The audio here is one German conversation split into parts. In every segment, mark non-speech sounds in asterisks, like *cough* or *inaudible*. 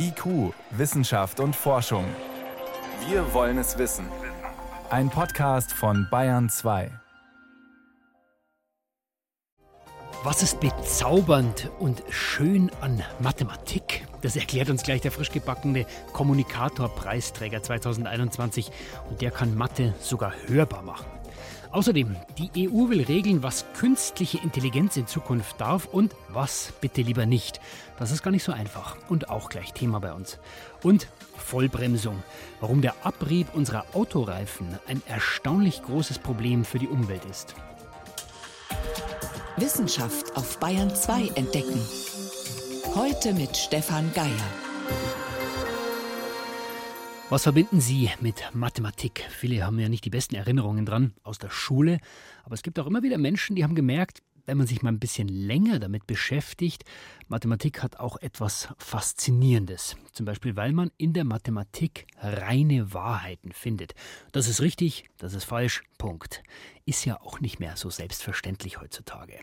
IQ, Wissenschaft und Forschung. Wir wollen es wissen. Ein Podcast von Bayern 2. Was ist bezaubernd und schön an Mathematik? Das erklärt uns gleich der frisch gebackene Kommunikator-Preisträger 2021 und der kann Mathe sogar hörbar machen. Außerdem, die EU will regeln, was künstliche Intelligenz in Zukunft darf und was bitte lieber nicht. Das ist gar nicht so einfach und auch gleich Thema bei uns. Und Vollbremsung, warum der Abrieb unserer Autoreifen ein erstaunlich großes Problem für die Umwelt ist. Wissenschaft auf Bayern 2 entdecken. Heute mit Stefan Geier. Was verbinden Sie mit Mathematik? Viele haben ja nicht die besten Erinnerungen dran aus der Schule, aber es gibt auch immer wieder Menschen, die haben gemerkt, wenn man sich mal ein bisschen länger damit beschäftigt, Mathematik hat auch etwas Faszinierendes. Zum Beispiel, weil man in der Mathematik reine Wahrheiten findet. Das ist richtig, das ist falsch, Punkt. Ist ja auch nicht mehr so selbstverständlich heutzutage.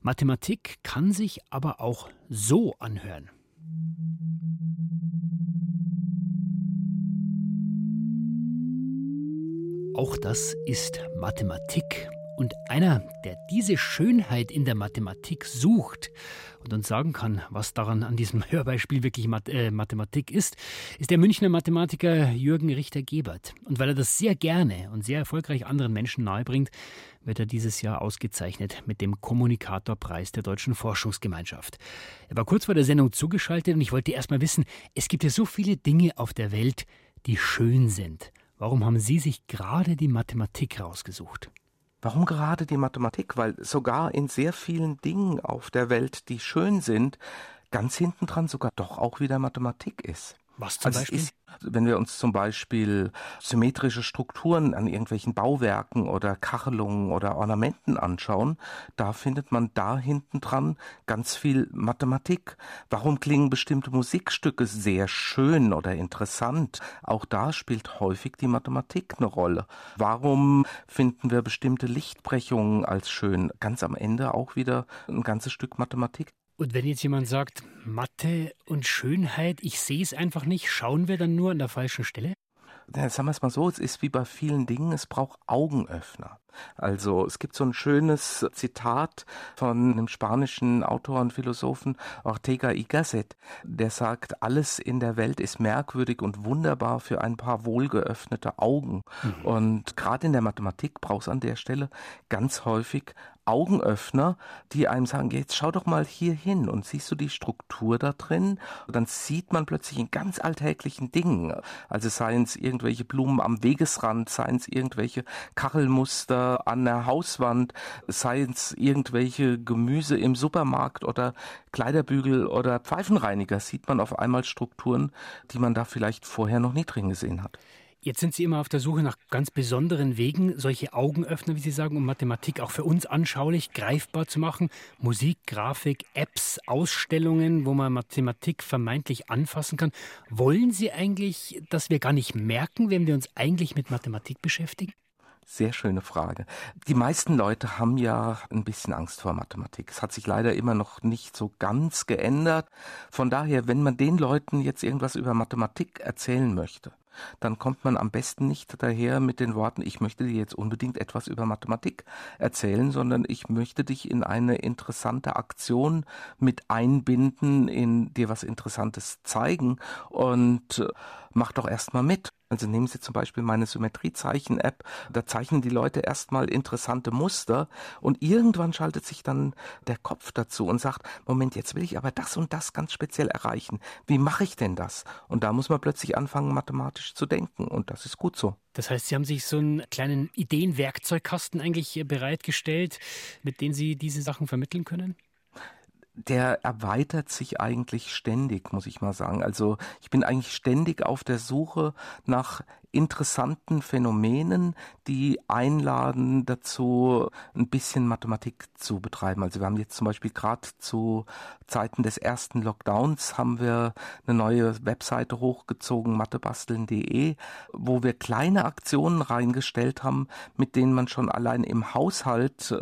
Mathematik kann sich aber auch so anhören. Auch das ist Mathematik. Und einer, der diese Schönheit in der Mathematik sucht und uns sagen kann, was daran an diesem *laughs* Hörbeispiel wirklich äh, Mathematik ist, ist der Münchner Mathematiker Jürgen Richter-Gebert. Und weil er das sehr gerne und sehr erfolgreich anderen Menschen nahebringt, wird er dieses Jahr ausgezeichnet mit dem Kommunikatorpreis der Deutschen Forschungsgemeinschaft. Er war kurz vor der Sendung zugeschaltet und ich wollte erst mal wissen, es gibt ja so viele Dinge auf der Welt, die schön sind. Warum haben Sie sich gerade die Mathematik rausgesucht? Warum gerade die Mathematik? Weil sogar in sehr vielen Dingen auf der Welt, die schön sind, ganz hinten dran sogar doch auch wieder Mathematik ist. Was zum also Beispiel? Ist, wenn wir uns zum Beispiel symmetrische Strukturen an irgendwelchen Bauwerken oder Kachelungen oder Ornamenten anschauen, da findet man da hinten dran ganz viel Mathematik. Warum klingen bestimmte Musikstücke sehr schön oder interessant? Auch da spielt häufig die Mathematik eine Rolle. Warum finden wir bestimmte Lichtbrechungen als schön? Ganz am Ende auch wieder ein ganzes Stück Mathematik. Und wenn jetzt jemand sagt, Mathe und Schönheit, ich sehe es einfach nicht, schauen wir dann nur an der falschen Stelle? Ja, sagen wir es mal so, es ist wie bei vielen Dingen, es braucht Augenöffner. Also es gibt so ein schönes Zitat von einem spanischen Autor und Philosophen Ortega y Gasset, der sagt, alles in der Welt ist merkwürdig und wunderbar für ein paar wohlgeöffnete Augen. Mhm. Und gerade in der Mathematik braucht es an der Stelle ganz häufig Augenöffner, die einem sagen, jetzt schau doch mal hier hin und siehst du die Struktur da drin? Und dann sieht man plötzlich in ganz alltäglichen Dingen, also seien es irgendwelche Blumen am Wegesrand, seien es irgendwelche Kachelmuster an der Hauswand, seien es irgendwelche Gemüse im Supermarkt oder Kleiderbügel oder Pfeifenreiniger, sieht man auf einmal Strukturen, die man da vielleicht vorher noch nie drin gesehen hat. Jetzt sind Sie immer auf der Suche nach ganz besonderen Wegen, solche Augenöffner, wie Sie sagen, um Mathematik auch für uns anschaulich, greifbar zu machen. Musik, Grafik, Apps, Ausstellungen, wo man Mathematik vermeintlich anfassen kann. Wollen Sie eigentlich, dass wir gar nicht merken, wenn wir uns eigentlich mit Mathematik beschäftigen? Sehr schöne Frage. Die meisten Leute haben ja ein bisschen Angst vor Mathematik. Es hat sich leider immer noch nicht so ganz geändert. Von daher, wenn man den Leuten jetzt irgendwas über Mathematik erzählen möchte, dann kommt man am besten nicht daher mit den Worten, ich möchte dir jetzt unbedingt etwas über Mathematik erzählen, sondern ich möchte dich in eine interessante Aktion mit einbinden, in dir was Interessantes zeigen und äh, mach doch erstmal mit. Also nehmen Sie zum Beispiel meine Symmetriezeichen-App, da zeichnen die Leute erstmal interessante Muster und irgendwann schaltet sich dann der Kopf dazu und sagt, Moment, jetzt will ich aber das und das ganz speziell erreichen. Wie mache ich denn das? Und da muss man plötzlich anfangen, mathematisch zu denken und das ist gut so. Das heißt, Sie haben sich so einen kleinen Ideenwerkzeugkasten eigentlich bereitgestellt, mit dem Sie diese Sachen vermitteln können? Der erweitert sich eigentlich ständig, muss ich mal sagen. Also ich bin eigentlich ständig auf der Suche nach interessanten Phänomenen, die einladen dazu, ein bisschen Mathematik zu betreiben. Also wir haben jetzt zum Beispiel gerade zu Zeiten des ersten Lockdowns haben wir eine neue Webseite hochgezogen, mathebasteln.de, wo wir kleine Aktionen reingestellt haben, mit denen man schon allein im Haushalt,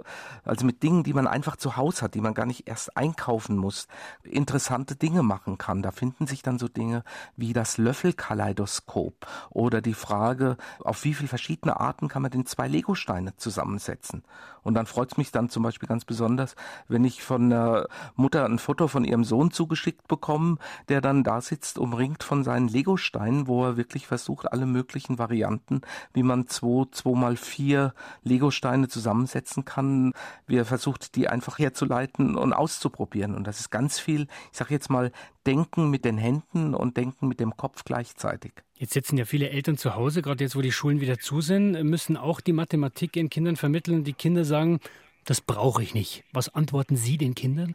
also mit Dingen, die man einfach zu Hause hat, die man gar nicht erst einkaufen muss, interessante Dinge machen kann. Da finden sich dann so Dinge wie das Löffelkaleidoskop oder die Frage, auf wie viele verschiedene Arten kann man denn zwei Legosteine zusammensetzen. Und dann freut es mich dann zum Beispiel ganz besonders, wenn ich von der Mutter ein Foto von ihrem Sohn zugeschickt bekomme, der dann da sitzt, umringt von seinen Legosteinen, wo er wirklich versucht, alle möglichen Varianten, wie man zwei, zwei mal vier Legosteine zusammensetzen kann, wie er versucht, die einfach herzuleiten und auszuprobieren. Und das ist ganz viel, ich sage jetzt mal, Denken mit den Händen und Denken mit dem Kopf gleichzeitig. Jetzt sitzen ja viele Eltern zu Hause, gerade jetzt, wo die Schulen wieder zu sind, müssen auch die Mathematik ihren Kindern vermitteln. Die Kinder sagen, das brauche ich nicht. Was antworten Sie den Kindern?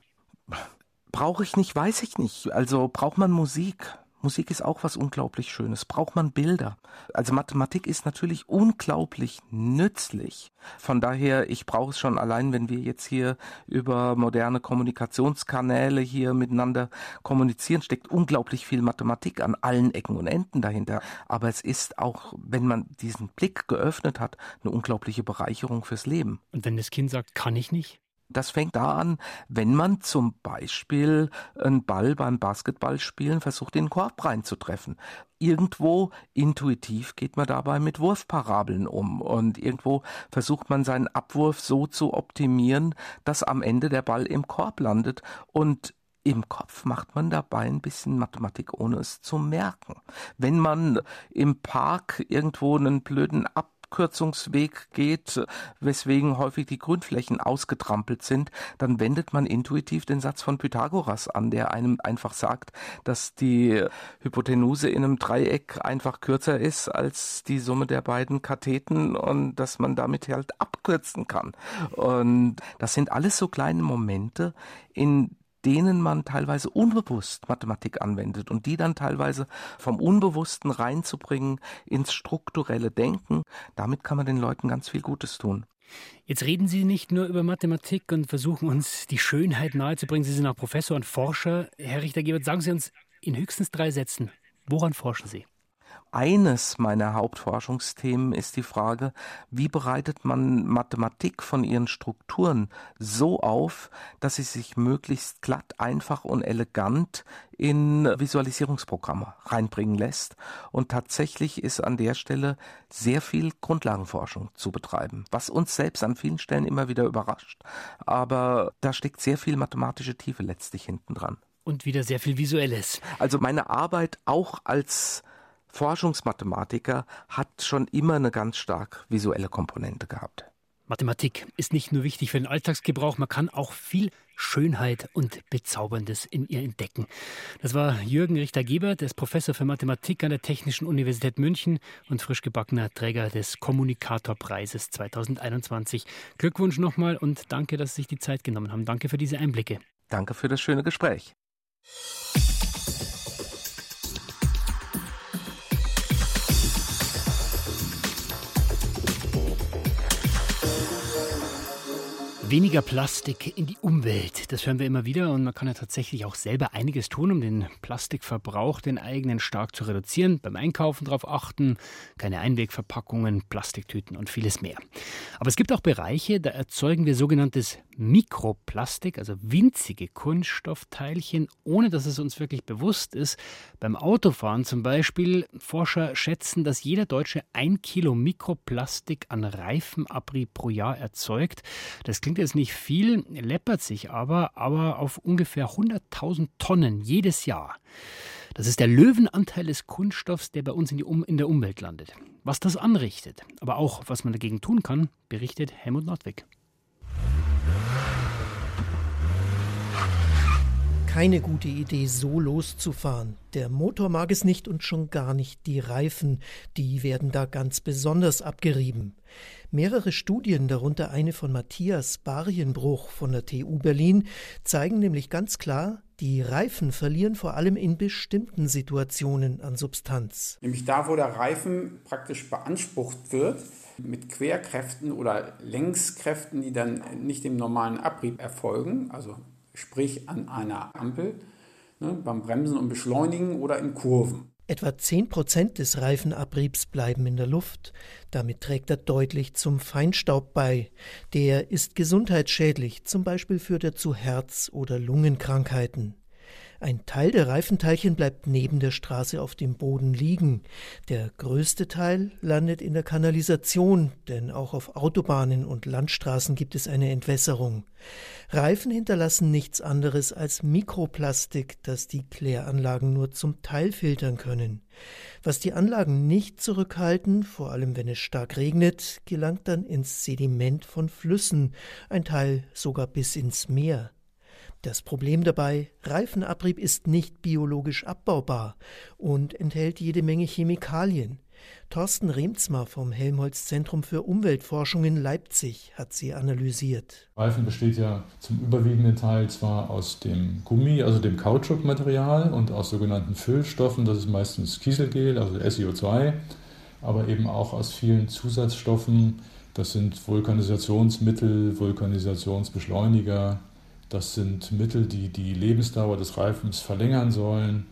Brauche ich nicht, weiß ich nicht. Also braucht man Musik. Musik ist auch was unglaublich Schönes. Braucht man Bilder. Also Mathematik ist natürlich unglaublich nützlich. Von daher, ich brauche es schon allein, wenn wir jetzt hier über moderne Kommunikationskanäle hier miteinander kommunizieren, steckt unglaublich viel Mathematik an allen Ecken und Enden dahinter. Aber es ist auch, wenn man diesen Blick geöffnet hat, eine unglaubliche Bereicherung fürs Leben. Und wenn das Kind sagt, kann ich nicht? Das fängt da an, wenn man zum Beispiel einen Ball beim Basketballspielen versucht, in den Korb reinzutreffen. Irgendwo intuitiv geht man dabei mit Wurfparabeln um und irgendwo versucht man seinen Abwurf so zu optimieren, dass am Ende der Ball im Korb landet und im Kopf macht man dabei ein bisschen Mathematik, ohne es zu merken. Wenn man im Park irgendwo einen blöden Ab Abkürzungsweg geht, weswegen häufig die Grünflächen ausgetrampelt sind, dann wendet man intuitiv den Satz von Pythagoras an, der einem einfach sagt, dass die Hypotenuse in einem Dreieck einfach kürzer ist als die Summe der beiden Katheten und dass man damit halt abkürzen kann. Und das sind alles so kleine Momente, in denen man teilweise unbewusst Mathematik anwendet und die dann teilweise vom Unbewussten reinzubringen ins strukturelle Denken, damit kann man den Leuten ganz viel Gutes tun. Jetzt reden Sie nicht nur über Mathematik und versuchen uns die Schönheit nahezubringen. Sie sind auch Professor und Forscher. Herr Richter-Gebert, sagen Sie uns in höchstens drei Sätzen, woran forschen Sie? Eines meiner Hauptforschungsthemen ist die Frage, wie bereitet man Mathematik von ihren Strukturen so auf, dass sie sich möglichst glatt, einfach und elegant in Visualisierungsprogramme reinbringen lässt. Und tatsächlich ist an der Stelle sehr viel Grundlagenforschung zu betreiben, was uns selbst an vielen Stellen immer wieder überrascht. Aber da steckt sehr viel mathematische Tiefe letztlich hinten dran. Und wieder sehr viel Visuelles. Also meine Arbeit auch als Forschungsmathematiker hat schon immer eine ganz stark visuelle Komponente gehabt. Mathematik ist nicht nur wichtig für den Alltagsgebrauch, man kann auch viel Schönheit und Bezauberndes in ihr entdecken. Das war Jürgen Richter-Gebert, er ist Professor für Mathematik an der Technischen Universität München und frisch gebackener Träger des Kommunikatorpreises 2021. Glückwunsch nochmal und danke, dass Sie sich die Zeit genommen haben. Danke für diese Einblicke. Danke für das schöne Gespräch. Weniger Plastik in die Umwelt, das hören wir immer wieder und man kann ja tatsächlich auch selber einiges tun, um den Plastikverbrauch, den eigenen, stark zu reduzieren. Beim Einkaufen darauf achten, keine Einwegverpackungen, Plastiktüten und vieles mehr. Aber es gibt auch Bereiche, da erzeugen wir sogenanntes Mikroplastik, also winzige Kunststoffteilchen, ohne dass es uns wirklich bewusst ist. Beim Autofahren zum Beispiel, Forscher schätzen, dass jeder Deutsche ein Kilo Mikroplastik an Reifenabrieb pro Jahr erzeugt. Das klingt jetzt nicht viel, läppert sich aber, aber auf ungefähr 100.000 Tonnen jedes Jahr. Das ist der Löwenanteil des Kunststoffs, der bei uns in, um in der Umwelt landet. Was das anrichtet, aber auch was man dagegen tun kann, berichtet Helmut Nordwig. Keine gute Idee, so loszufahren. Der Motor mag es nicht und schon gar nicht die Reifen. Die werden da ganz besonders abgerieben. Mehrere Studien, darunter eine von Matthias Barienbruch von der TU Berlin, zeigen nämlich ganz klar, die Reifen verlieren vor allem in bestimmten Situationen an Substanz. Nämlich da, wo der Reifen praktisch beansprucht wird, mit Querkräften oder Längskräften, die dann nicht dem normalen Abrieb erfolgen, also sprich an einer Ampel, ne, beim Bremsen und Beschleunigen oder in Kurven. Etwa 10 Prozent des Reifenabriebs bleiben in der Luft. Damit trägt er deutlich zum Feinstaub bei. Der ist gesundheitsschädlich, zum Beispiel führt er zu Herz- oder Lungenkrankheiten. Ein Teil der Reifenteilchen bleibt neben der Straße auf dem Boden liegen. Der größte Teil landet in der Kanalisation, denn auch auf Autobahnen und Landstraßen gibt es eine Entwässerung. Reifen hinterlassen nichts anderes als Mikroplastik, das die Kläranlagen nur zum Teil filtern können. Was die Anlagen nicht zurückhalten, vor allem wenn es stark regnet, gelangt dann ins Sediment von Flüssen, ein Teil sogar bis ins Meer. Das Problem dabei, Reifenabrieb ist nicht biologisch abbaubar und enthält jede Menge Chemikalien. Thorsten Remzmar vom Helmholtz Zentrum für Umweltforschung in Leipzig hat sie analysiert. Reifen besteht ja zum überwiegenden Teil zwar aus dem Gummi, also dem Kautschukmaterial und aus sogenannten Füllstoffen, das ist meistens Kieselgel, also SiO2, aber eben auch aus vielen Zusatzstoffen, das sind Vulkanisationsmittel, Vulkanisationsbeschleuniger, das sind Mittel, die die Lebensdauer des Reifens verlängern sollen.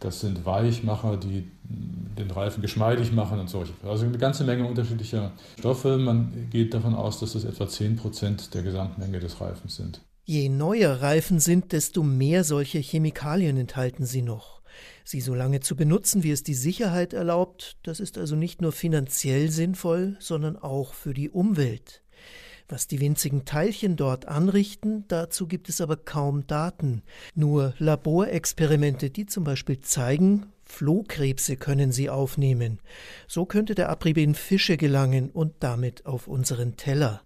Das sind Weichmacher, die den Reifen geschmeidig machen und solche. Also eine ganze Menge unterschiedlicher Stoffe. Man geht davon aus, dass das etwa 10 Prozent der Gesamtmenge des Reifens sind. Je neuer Reifen sind, desto mehr solche Chemikalien enthalten sie noch. Sie so lange zu benutzen, wie es die Sicherheit erlaubt, das ist also nicht nur finanziell sinnvoll, sondern auch für die Umwelt. Was die winzigen Teilchen dort anrichten, dazu gibt es aber kaum Daten. Nur Laborexperimente, die zum Beispiel zeigen, Flohkrebse können sie aufnehmen. So könnte der Abrieb in Fische gelangen und damit auf unseren Teller.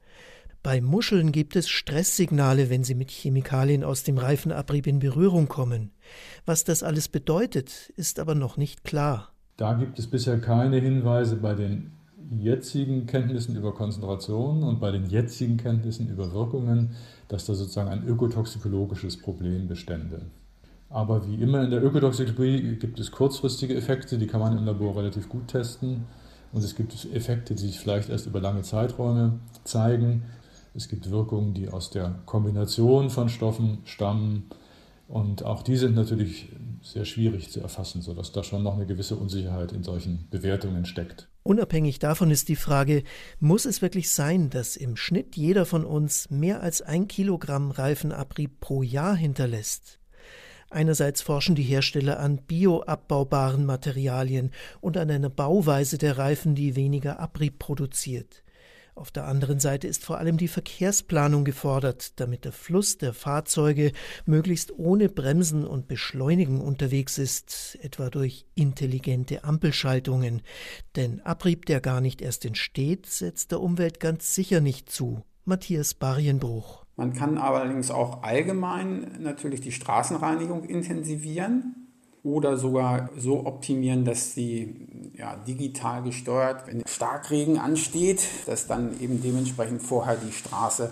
Bei Muscheln gibt es Stresssignale, wenn sie mit Chemikalien aus dem Reifenabrieb in Berührung kommen. Was das alles bedeutet, ist aber noch nicht klar. Da gibt es bisher keine Hinweise bei den jetzigen Kenntnissen über Konzentration und bei den jetzigen Kenntnissen über Wirkungen, dass da sozusagen ein ökotoxikologisches Problem bestände. Aber wie immer in der Ökotoxikologie gibt es kurzfristige Effekte, die kann man im Labor relativ gut testen. Und es gibt Effekte, die sich vielleicht erst über lange Zeiträume zeigen. Es gibt Wirkungen, die aus der Kombination von Stoffen stammen. Und auch die sind natürlich sehr schwierig zu erfassen, sodass da schon noch eine gewisse Unsicherheit in solchen Bewertungen steckt. Unabhängig davon ist die Frage, muss es wirklich sein, dass im Schnitt jeder von uns mehr als ein Kilogramm Reifenabrieb pro Jahr hinterlässt? Einerseits forschen die Hersteller an bioabbaubaren Materialien und an einer Bauweise der Reifen, die weniger Abrieb produziert. Auf der anderen Seite ist vor allem die Verkehrsplanung gefordert, damit der Fluss der Fahrzeuge möglichst ohne Bremsen und Beschleunigen unterwegs ist, etwa durch intelligente Ampelschaltungen. Denn Abrieb, der gar nicht erst entsteht, setzt der Umwelt ganz sicher nicht zu. Matthias Barienbruch. Man kann allerdings auch allgemein natürlich die Straßenreinigung intensivieren oder sogar so optimieren, dass sie ja, digital gesteuert, wenn Starkregen ansteht, dass dann eben dementsprechend vorher die Straße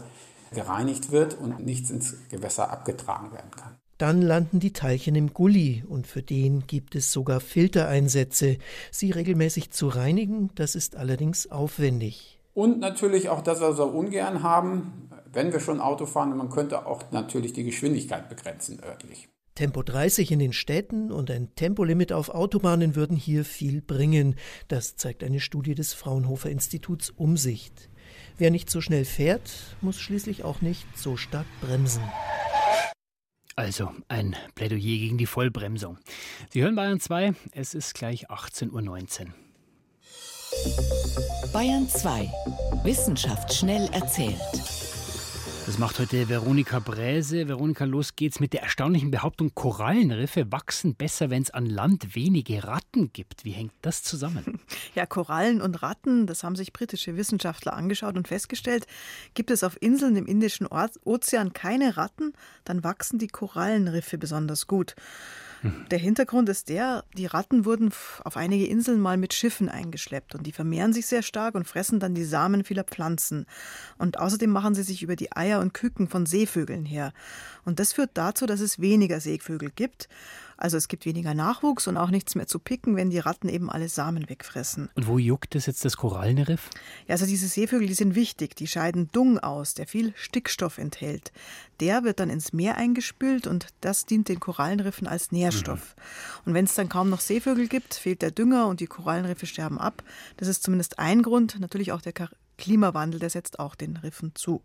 gereinigt wird und nichts ins Gewässer abgetragen werden kann. Dann landen die Teilchen im Gully und für den gibt es sogar Filtereinsätze. Sie regelmäßig zu reinigen, das ist allerdings aufwendig. Und natürlich auch das, was wir ungern haben, wenn wir schon Auto fahren, man könnte auch natürlich die Geschwindigkeit begrenzen örtlich. Tempo 30 in den Städten und ein Tempolimit auf Autobahnen würden hier viel bringen. Das zeigt eine Studie des Fraunhofer Instituts Umsicht. Wer nicht so schnell fährt, muss schließlich auch nicht so stark bremsen. Also ein Plädoyer gegen die Vollbremsung. Sie hören Bayern 2, es ist gleich 18.19 Uhr. Bayern 2. Wissenschaft schnell erzählt. Das macht heute Veronika Bräse. Veronika, los geht's mit der erstaunlichen Behauptung, Korallenriffe wachsen besser, wenn es an Land wenige Ratten gibt. Wie hängt das zusammen? *laughs* Ja, Korallen und Ratten, das haben sich britische Wissenschaftler angeschaut und festgestellt, gibt es auf Inseln im Indischen Ozean keine Ratten, dann wachsen die Korallenriffe besonders gut. Der Hintergrund ist der, die Ratten wurden auf einige Inseln mal mit Schiffen eingeschleppt und die vermehren sich sehr stark und fressen dann die Samen vieler Pflanzen. Und außerdem machen sie sich über die Eier und Küken von Seevögeln her. Und das führt dazu, dass es weniger Seevögel gibt also es gibt weniger Nachwuchs und auch nichts mehr zu picken, wenn die Ratten eben alle Samen wegfressen. Und wo juckt es jetzt das Korallenriff? Ja, also diese Seevögel, die sind wichtig. Die scheiden Dung aus, der viel Stickstoff enthält. Der wird dann ins Meer eingespült und das dient den Korallenriffen als Nährstoff. Mhm. Und wenn es dann kaum noch Seevögel gibt, fehlt der Dünger und die Korallenriffe sterben ab. Das ist zumindest ein Grund. Natürlich auch der Klimawandel, der setzt auch den Riffen zu.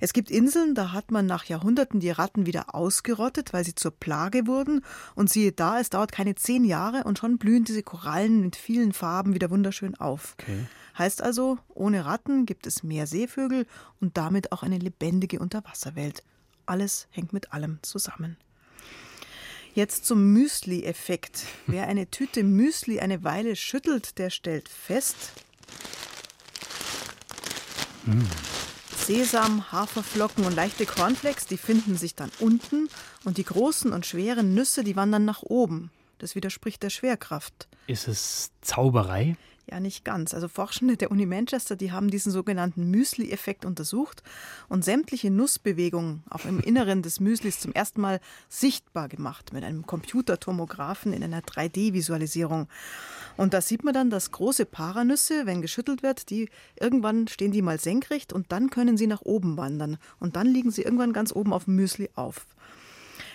Es gibt Inseln, da hat man nach Jahrhunderten die Ratten wieder ausgerottet, weil sie zur Plage wurden. Und siehe da, es dauert keine zehn Jahre und schon blühen diese Korallen mit vielen Farben wieder wunderschön auf. Okay. Heißt also, ohne Ratten gibt es mehr Seevögel und damit auch eine lebendige Unterwasserwelt. Alles hängt mit allem zusammen. Jetzt zum Müsli-Effekt. *laughs* Wer eine Tüte Müsli eine Weile schüttelt, der stellt fest, Sesam, Haferflocken und leichte Cornflakes, die finden sich dann unten und die großen und schweren Nüsse, die wandern nach oben. Das widerspricht der Schwerkraft. Ist es Zauberei? Ja, nicht ganz. Also Forschende der Uni Manchester, die haben diesen sogenannten Müsli-Effekt untersucht und sämtliche Nussbewegungen auch im *laughs* Inneren des Müslis zum ersten Mal sichtbar gemacht mit einem Computertomographen in einer 3D-Visualisierung. Und da sieht man dann, dass große Paranüsse, wenn geschüttelt wird, die irgendwann stehen die mal senkrecht und dann können sie nach oben wandern und dann liegen sie irgendwann ganz oben auf dem Müsli auf.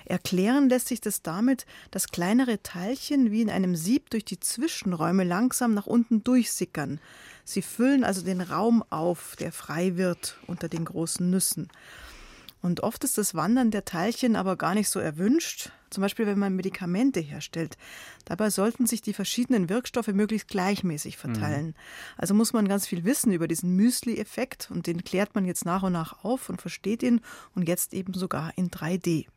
Erklären lässt sich das damit, dass kleinere Teilchen wie in einem Sieb durch die Zwischenräume langsam nach unten durchsickern. Sie füllen also den Raum auf, der frei wird unter den großen Nüssen. Und oft ist das Wandern der Teilchen aber gar nicht so erwünscht, zum Beispiel wenn man Medikamente herstellt. Dabei sollten sich die verschiedenen Wirkstoffe möglichst gleichmäßig verteilen. Mhm. Also muss man ganz viel wissen über diesen Müsli-Effekt und den klärt man jetzt nach und nach auf und versteht ihn und jetzt eben sogar in 3D.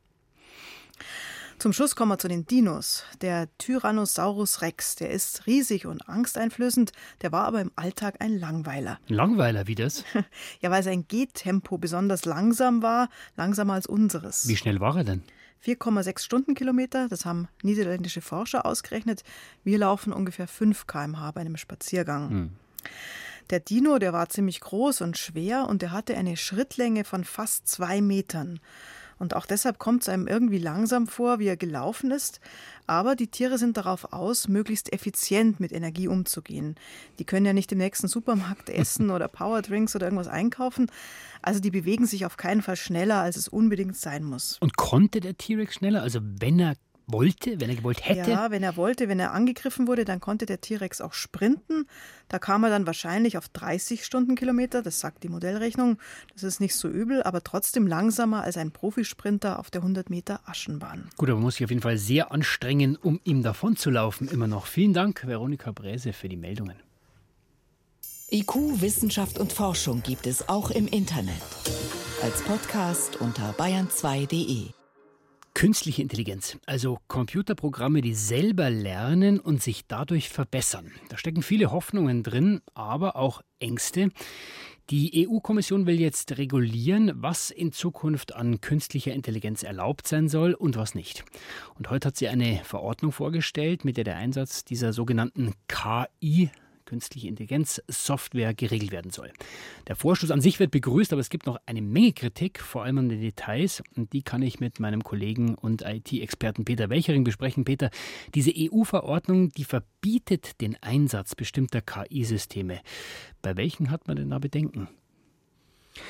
Zum Schluss kommen wir zu den Dinos. Der Tyrannosaurus Rex, der ist riesig und angsteinflößend, der war aber im Alltag ein Langweiler. Langweiler, wie das? *laughs* ja, weil sein Gehtempo besonders langsam war, langsamer als unseres. Wie schnell war er denn? 4,6 Stundenkilometer, das haben niederländische Forscher ausgerechnet. Wir laufen ungefähr 5 km/h bei einem Spaziergang. Hm. Der Dino, der war ziemlich groß und schwer und der hatte eine Schrittlänge von fast zwei Metern. Und auch deshalb kommt es einem irgendwie langsam vor, wie er gelaufen ist. Aber die Tiere sind darauf aus, möglichst effizient mit Energie umzugehen. Die können ja nicht im nächsten Supermarkt *laughs* essen oder Powerdrinks oder irgendwas einkaufen. Also die bewegen sich auf keinen Fall schneller, als es unbedingt sein muss. Und konnte der T-Rex schneller? Also wenn er wollte, wenn er gewollt hätte? Ja, wenn er wollte, wenn er angegriffen wurde, dann konnte der T-Rex auch sprinten. Da kam er dann wahrscheinlich auf 30 Stundenkilometer, das sagt die Modellrechnung. Das ist nicht so übel, aber trotzdem langsamer als ein Profisprinter auf der 100 Meter Aschenbahn. Gut, aber man muss sich auf jeden Fall sehr anstrengen, um ihm davonzulaufen. Immer noch. Vielen Dank, Veronika Bräse, für die Meldungen. IQ, Wissenschaft und Forschung gibt es auch im Internet. Als Podcast unter bayern2.de. Künstliche Intelligenz, also Computerprogramme, die selber lernen und sich dadurch verbessern. Da stecken viele Hoffnungen drin, aber auch Ängste. Die EU-Kommission will jetzt regulieren, was in Zukunft an künstlicher Intelligenz erlaubt sein soll und was nicht. Und heute hat sie eine Verordnung vorgestellt, mit der der Einsatz dieser sogenannten KI künstliche Intelligenz Software geregelt werden soll. Der Vorstoß an sich wird begrüßt, aber es gibt noch eine Menge Kritik, vor allem an den Details. Und die kann ich mit meinem Kollegen und IT-Experten Peter Welchering besprechen. Peter, diese EU-Verordnung, die verbietet den Einsatz bestimmter KI-Systeme. Bei welchen hat man denn da Bedenken?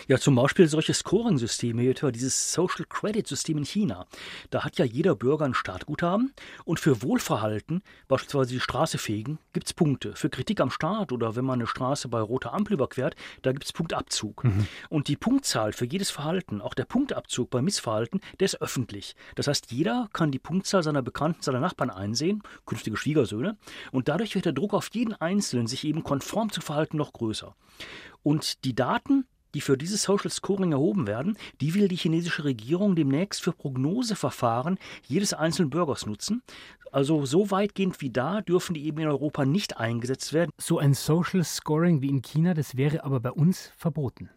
Ja, zum Beispiel solche Scoring-Systeme, etwa dieses Social Credit-System in China. Da hat ja jeder Bürger ein Startguthaben und für Wohlverhalten, beispielsweise die Straße fegen, gibt es Punkte. Für Kritik am Staat oder wenn man eine Straße bei roter Ampel überquert, da gibt es Punktabzug. Mhm. Und die Punktzahl für jedes Verhalten, auch der Punktabzug bei Missverhalten, der ist öffentlich. Das heißt, jeder kann die Punktzahl seiner Bekannten, seiner Nachbarn einsehen, künftige Schwiegersöhne, und dadurch wird der Druck auf jeden Einzelnen, sich eben konform zu verhalten, noch größer. Und die Daten die für dieses Social Scoring erhoben werden, die will die chinesische Regierung demnächst für Prognoseverfahren jedes einzelnen Bürgers nutzen. Also so weitgehend wie da dürfen die eben in Europa nicht eingesetzt werden. So ein Social Scoring wie in China, das wäre aber bei uns verboten.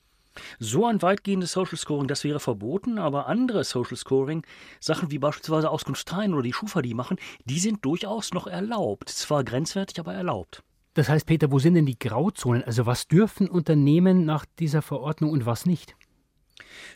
So ein weitgehendes Social Scoring, das wäre verboten, aber andere Social Scoring, Sachen wie beispielsweise Auskunft oder die Schufa, die machen, die sind durchaus noch erlaubt. Zwar grenzwertig, aber erlaubt. Das heißt, Peter, wo sind denn die Grauzonen? Also was dürfen Unternehmen nach dieser Verordnung und was nicht?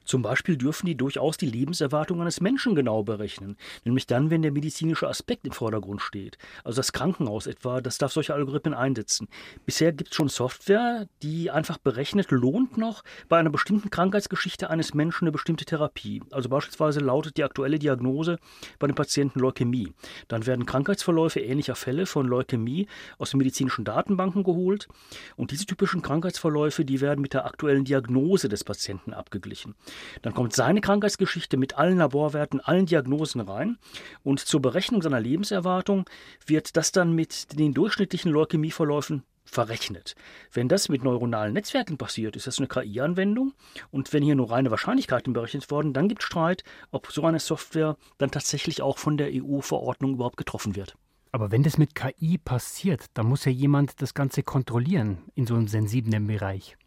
Zum Beispiel dürfen die durchaus die Lebenserwartung eines Menschen genau berechnen, nämlich dann, wenn der medizinische Aspekt im Vordergrund steht. Also das Krankenhaus etwa, das darf solche Algorithmen einsetzen. Bisher gibt es schon Software, die einfach berechnet, lohnt noch bei einer bestimmten Krankheitsgeschichte eines Menschen eine bestimmte Therapie. Also beispielsweise lautet die aktuelle Diagnose bei dem Patienten Leukämie. Dann werden Krankheitsverläufe ähnlicher Fälle von Leukämie aus den medizinischen Datenbanken geholt und diese typischen Krankheitsverläufe, die werden mit der aktuellen Diagnose des Patienten abgeglichen. Menschen. Dann kommt seine Krankheitsgeschichte mit allen Laborwerten, allen Diagnosen rein und zur Berechnung seiner Lebenserwartung wird das dann mit den durchschnittlichen Leukämieverläufen verrechnet. Wenn das mit neuronalen Netzwerken passiert, ist das eine KI-Anwendung. Und wenn hier nur reine Wahrscheinlichkeiten berechnet wurden, dann gibt es Streit, ob so eine Software dann tatsächlich auch von der EU-Verordnung überhaupt getroffen wird. Aber wenn das mit KI passiert, dann muss ja jemand das Ganze kontrollieren in so einem sensiblen Bereich.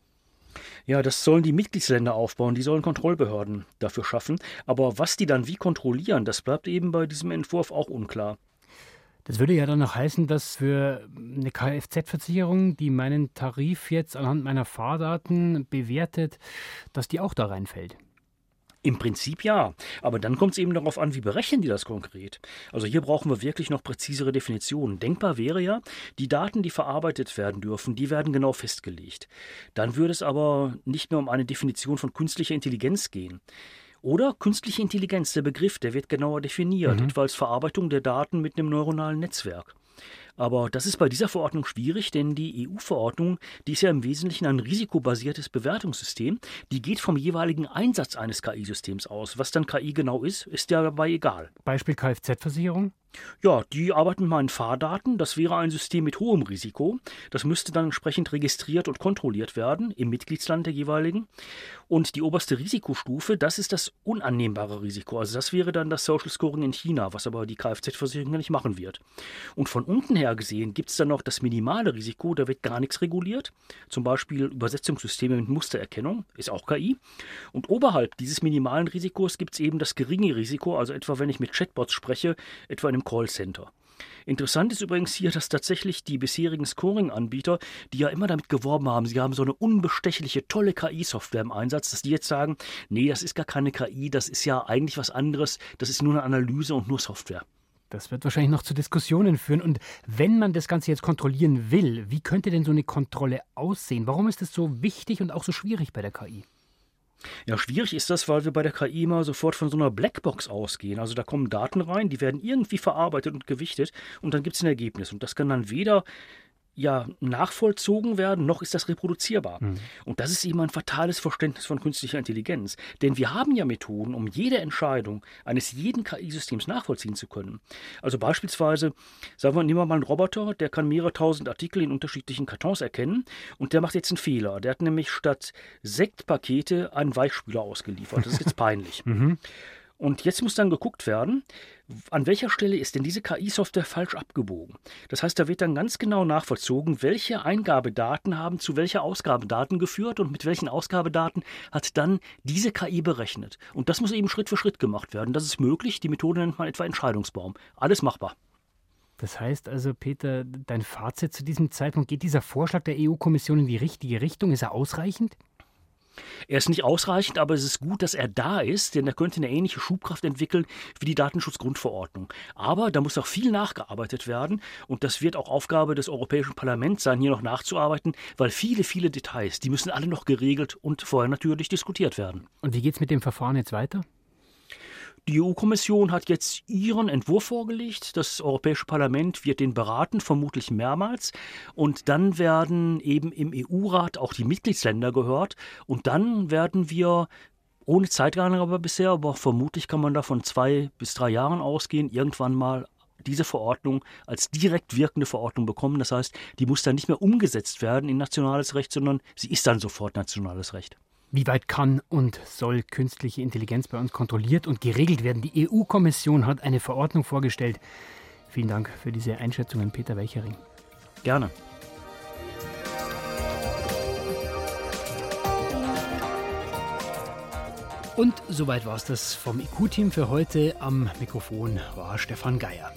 Ja, das sollen die Mitgliedsländer aufbauen, die sollen Kontrollbehörden dafür schaffen. Aber was die dann wie kontrollieren, das bleibt eben bei diesem Entwurf auch unklar. Das würde ja dann noch heißen, dass für eine Kfz-Versicherung, die meinen Tarif jetzt anhand meiner Fahrdaten bewertet, dass die auch da reinfällt. Im Prinzip ja, aber dann kommt es eben darauf an, wie berechnen die das konkret. Also hier brauchen wir wirklich noch präzisere Definitionen. Denkbar wäre ja, die Daten, die verarbeitet werden dürfen, die werden genau festgelegt. Dann würde es aber nicht mehr um eine Definition von künstlicher Intelligenz gehen. Oder künstliche Intelligenz, der Begriff, der wird genauer definiert, mhm. etwa als Verarbeitung der Daten mit einem neuronalen Netzwerk. Aber das ist bei dieser Verordnung schwierig, denn die EU-Verordnung, die ist ja im Wesentlichen ein risikobasiertes Bewertungssystem. Die geht vom jeweiligen Einsatz eines KI-Systems aus. Was dann KI genau ist, ist ja dabei egal. Beispiel Kfz-Versicherung? Ja, die arbeiten mit meinen Fahrdaten. Das wäre ein System mit hohem Risiko. Das müsste dann entsprechend registriert und kontrolliert werden im Mitgliedsland der jeweiligen. Und die oberste Risikostufe, das ist das unannehmbare Risiko. Also das wäre dann das Social Scoring in China, was aber die Kfz-Versicherung nicht machen wird. Und von unten her gesehen gibt es dann noch das minimale Risiko, da wird gar nichts reguliert. Zum Beispiel Übersetzungssysteme mit Mustererkennung, ist auch KI. Und oberhalb dieses minimalen Risikos gibt es eben das geringe Risiko, also etwa wenn ich mit Chatbots spreche, etwa in einem Callcenter. Interessant ist übrigens hier, dass tatsächlich die bisherigen Scoring-Anbieter, die ja immer damit geworben haben, sie haben so eine unbestechliche, tolle KI-Software im Einsatz, dass die jetzt sagen, nee, das ist gar keine KI, das ist ja eigentlich was anderes, das ist nur eine Analyse und nur Software. Das wird wahrscheinlich noch zu Diskussionen führen. Und wenn man das Ganze jetzt kontrollieren will, wie könnte denn so eine Kontrolle aussehen? Warum ist das so wichtig und auch so schwierig bei der KI? Ja, schwierig ist das, weil wir bei der KI immer sofort von so einer Blackbox ausgehen. Also da kommen Daten rein, die werden irgendwie verarbeitet und gewichtet und dann gibt es ein Ergebnis. Und das kann dann weder ja nachvollzogen werden, noch ist das reproduzierbar. Mhm. Und das ist eben ein fatales Verständnis von künstlicher Intelligenz. Denn wir haben ja Methoden, um jede Entscheidung eines jeden KI-Systems nachvollziehen zu können. Also beispielsweise, sagen wir, nehmen wir mal einen Roboter, der kann mehrere tausend Artikel in unterschiedlichen Kartons erkennen und der macht jetzt einen Fehler. Der hat nämlich statt Sektpakete einen Weichspüler ausgeliefert. Das ist jetzt *laughs* peinlich. Mhm. Und jetzt muss dann geguckt werden, an welcher Stelle ist denn diese KI-Software falsch abgebogen. Das heißt, da wird dann ganz genau nachvollzogen, welche Eingabedaten haben zu welcher Ausgabedaten geführt und mit welchen Ausgabedaten hat dann diese KI berechnet. Und das muss eben Schritt für Schritt gemacht werden. Das ist möglich. Die Methode nennt man etwa Entscheidungsbaum. Alles machbar. Das heißt also, Peter, dein Fazit zu diesem Zeitpunkt, geht dieser Vorschlag der EU-Kommission in die richtige Richtung? Ist er ausreichend? Er ist nicht ausreichend, aber es ist gut, dass er da ist, denn er könnte eine ähnliche Schubkraft entwickeln wie die Datenschutzgrundverordnung. Aber da muss auch viel nachgearbeitet werden und das wird auch Aufgabe des Europäischen Parlaments sein, hier noch nachzuarbeiten, weil viele, viele Details, die müssen alle noch geregelt und vorher natürlich diskutiert werden. Und wie geht es mit dem Verfahren jetzt weiter? Die EU-Kommission hat jetzt ihren Entwurf vorgelegt. Das Europäische Parlament wird den beraten, vermutlich mehrmals. Und dann werden eben im EU-Rat auch die Mitgliedsländer gehört. Und dann werden wir ohne Zeitangabe bisher, aber vermutlich kann man da von zwei bis drei Jahren ausgehen, irgendwann mal diese Verordnung als direkt wirkende Verordnung bekommen. Das heißt, die muss dann nicht mehr umgesetzt werden in nationales Recht, sondern sie ist dann sofort nationales Recht. Wie weit kann und soll künstliche Intelligenz bei uns kontrolliert und geregelt werden? Die EU-Kommission hat eine Verordnung vorgestellt. Vielen Dank für diese Einschätzungen, Peter Weichering. Gerne. Und soweit war es das vom IQ-Team für heute. Am Mikrofon war Stefan Geier.